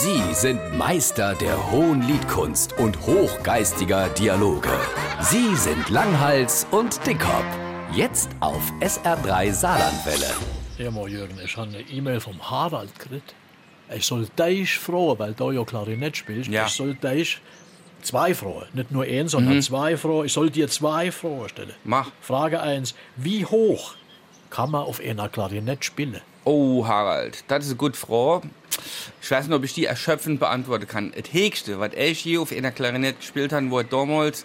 Sie sind Meister der hohen Liedkunst und hochgeistiger Dialoge. Sie sind Langhals und Dickhop. Jetzt auf SR3 Saarlandwelle. Ja, mal Jürgen, ich habe eine E-Mail vom Harald gekriegt. Ich soll dich fragen, weil du ja Klarinett spielst. Ja. Ich soll dich zwei fragen. Nicht nur ein, sondern zwei fragen. Ich soll dir zwei Fragen stellen. Mach. Frage 1. Wie hoch kann man auf einer Klarinett spielen? Oh, Harald, das ist gute Frage. Ich weiß nicht, ob ich die erschöpfend beantworten kann. Das Höchste, was ich je auf einer Klarinette gespielt habe, war damals,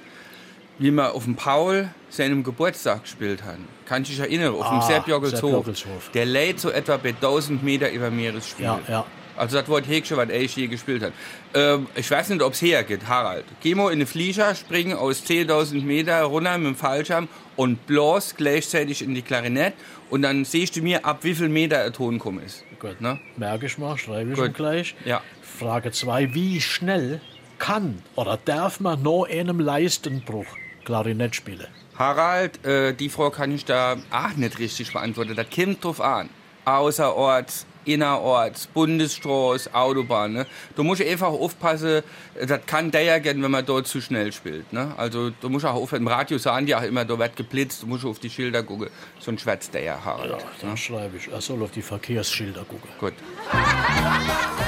wie wir auf dem Paul seinem Geburtstag gespielt haben. Kann ich mich erinnern, auf dem Ah, Joggelshof. Sepp Joggelshof. Der lädt so etwa bei 1000 Meter über Meeresspiegel. Ja, ja. Also das das Höchste, was ich je gespielt habe. Ähm, ich weiß nicht, ob es hergeht, Harald. Geh mal in eine Flieger, springen aus 10.000 Meter runter mit dem Fallschirm und bloß gleichzeitig in die Klarinette und dann siehst du mir, ab wie viel Meter ein Ton kommen ist. Gut. Ne? Merke ich mal, schreibe ich Gut. gleich. Ja. Frage 2. Wie schnell kann oder darf man nach einem Leistenbruch Klarinett spielen? Harald, äh, die Frage kann ich da auch nicht richtig beantworten. Das kommt drauf an. Außerorts, innerorts, Bundesstraße, Autobahn. Ne? Du musst einfach aufpassen, das kann der ja gehen, wenn man dort zu schnell spielt. Ne? Also du musst auch auf im Radio sagen die auch immer, da wird geblitzt, du musst auf die Schilder gucken. Sonst schwätzt der ja, Harald. Ja, dann schreibe ich. Er soll auf die Verkehrsschilder gucken. Gut.